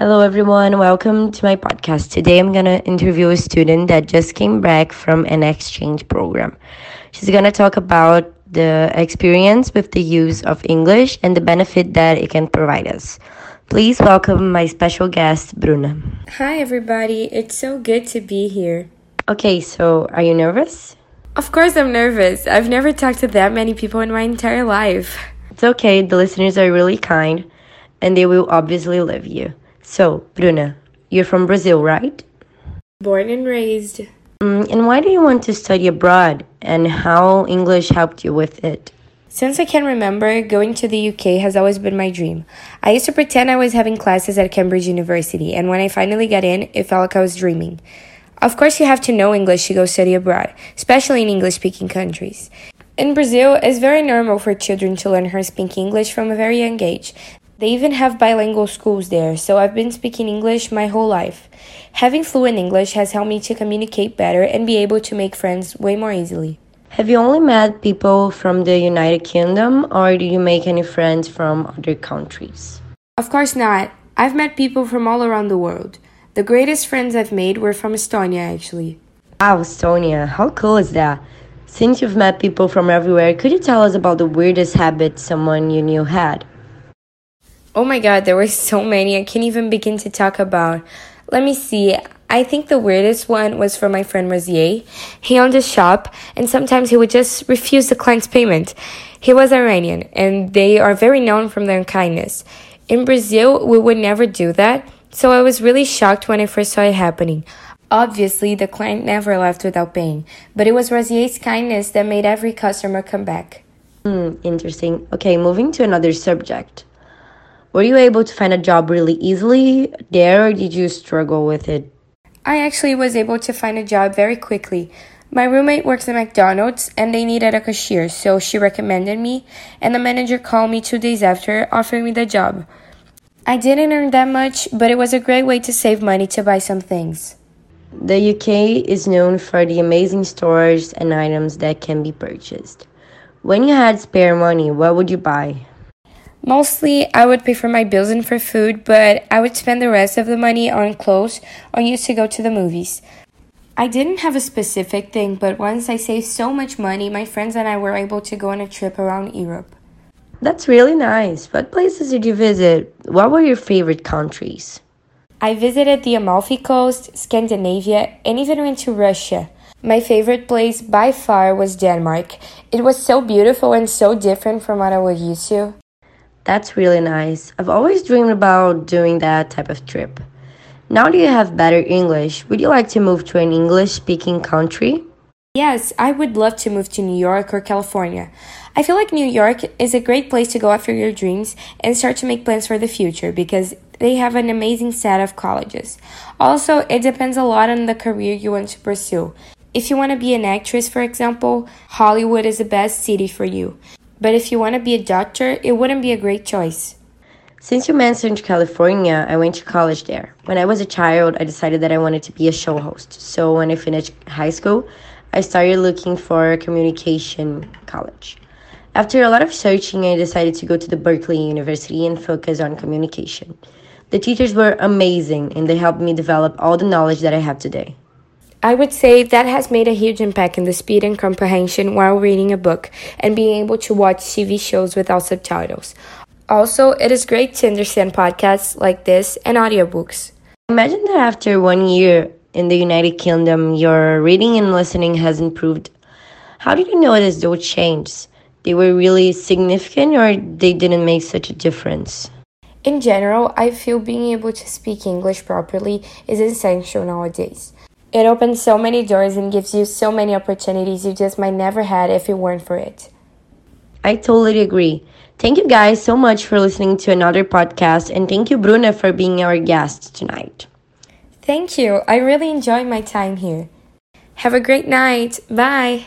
Hello, everyone. Welcome to my podcast. Today, I'm going to interview a student that just came back from an exchange program. She's going to talk about the experience with the use of English and the benefit that it can provide us. Please welcome my special guest, Bruna. Hi, everybody. It's so good to be here. Okay, so are you nervous? Of course, I'm nervous. I've never talked to that many people in my entire life. It's okay, the listeners are really kind and they will obviously love you. So, Bruna, you're from Brazil, right? Born and raised. Mm, and why do you want to study abroad and how English helped you with it? Since I can remember, going to the UK has always been my dream. I used to pretend I was having classes at Cambridge University, and when I finally got in, it felt like I was dreaming. Of course, you have to know English to go study abroad, especially in English speaking countries. In Brazil, it's very normal for children to learn how to speak English from a very young age. They even have bilingual schools there, so I've been speaking English my whole life. Having fluent English has helped me to communicate better and be able to make friends way more easily. Have you only met people from the United Kingdom or do you make any friends from other countries? Of course not. I've met people from all around the world. The greatest friends I've made were from Estonia, actually. Wow, Estonia, how cool is that? Since you've met people from everywhere, could you tell us about the weirdest habit someone you knew had? Oh my god, there were so many I can't even begin to talk about. Let me see. I think the weirdest one was from my friend Rosier. He owned a shop and sometimes he would just refuse the client's payment. He was Iranian and they are very known for their kindness. In Brazil, we would never do that, so I was really shocked when I first saw it happening. Obviously, the client never left without paying, but it was Rosier's kindness that made every customer come back. Hmm, interesting. Okay, moving to another subject. Were you able to find a job really easily there or did you struggle with it? I actually was able to find a job very quickly. My roommate works at McDonald's and they needed a cashier, so she recommended me, and the manager called me two days after, offering me the job. I didn't earn that much, but it was a great way to save money to buy some things. The UK is known for the amazing stores and items that can be purchased. When you had spare money, what would you buy? Mostly, I would pay for my bills and for food, but I would spend the rest of the money on clothes or used to go to the movies. I didn't have a specific thing, but once I saved so much money, my friends and I were able to go on a trip around Europe. That's really nice. What places did you visit? What were your favorite countries? I visited the Amalfi Coast, Scandinavia, and even went to Russia. My favorite place by far was Denmark. It was so beautiful and so different from what I was used to. That's really nice. I've always dreamed about doing that type of trip. Now that you have better English, would you like to move to an English speaking country? Yes, I would love to move to New York or California. I feel like New York is a great place to go after your dreams and start to make plans for the future because they have an amazing set of colleges. Also, it depends a lot on the career you want to pursue. If you want to be an actress, for example, Hollywood is the best city for you. But if you want to be a doctor, it wouldn't be a great choice. Since you mentioned California, I went to college there. When I was a child, I decided that I wanted to be a show host. So when I finished high school, I started looking for a communication college. After a lot of searching, I decided to go to the Berkeley University and focus on communication. The teachers were amazing and they helped me develop all the knowledge that I have today. I would say that has made a huge impact in the speed and comprehension while reading a book and being able to watch TV shows without subtitles. Also, it is great to understand podcasts like this and audiobooks. Imagine that after one year in the United Kingdom, your reading and listening has improved. How did you notice those changes? They were really significant or they didn't make such a difference? In general, I feel being able to speak English properly is essential nowadays. It opens so many doors and gives you so many opportunities you just might never had if it weren't for it. I totally agree. Thank you guys so much for listening to another podcast and thank you Bruna for being our guest tonight. Thank you. I really enjoyed my time here. Have a great night. Bye.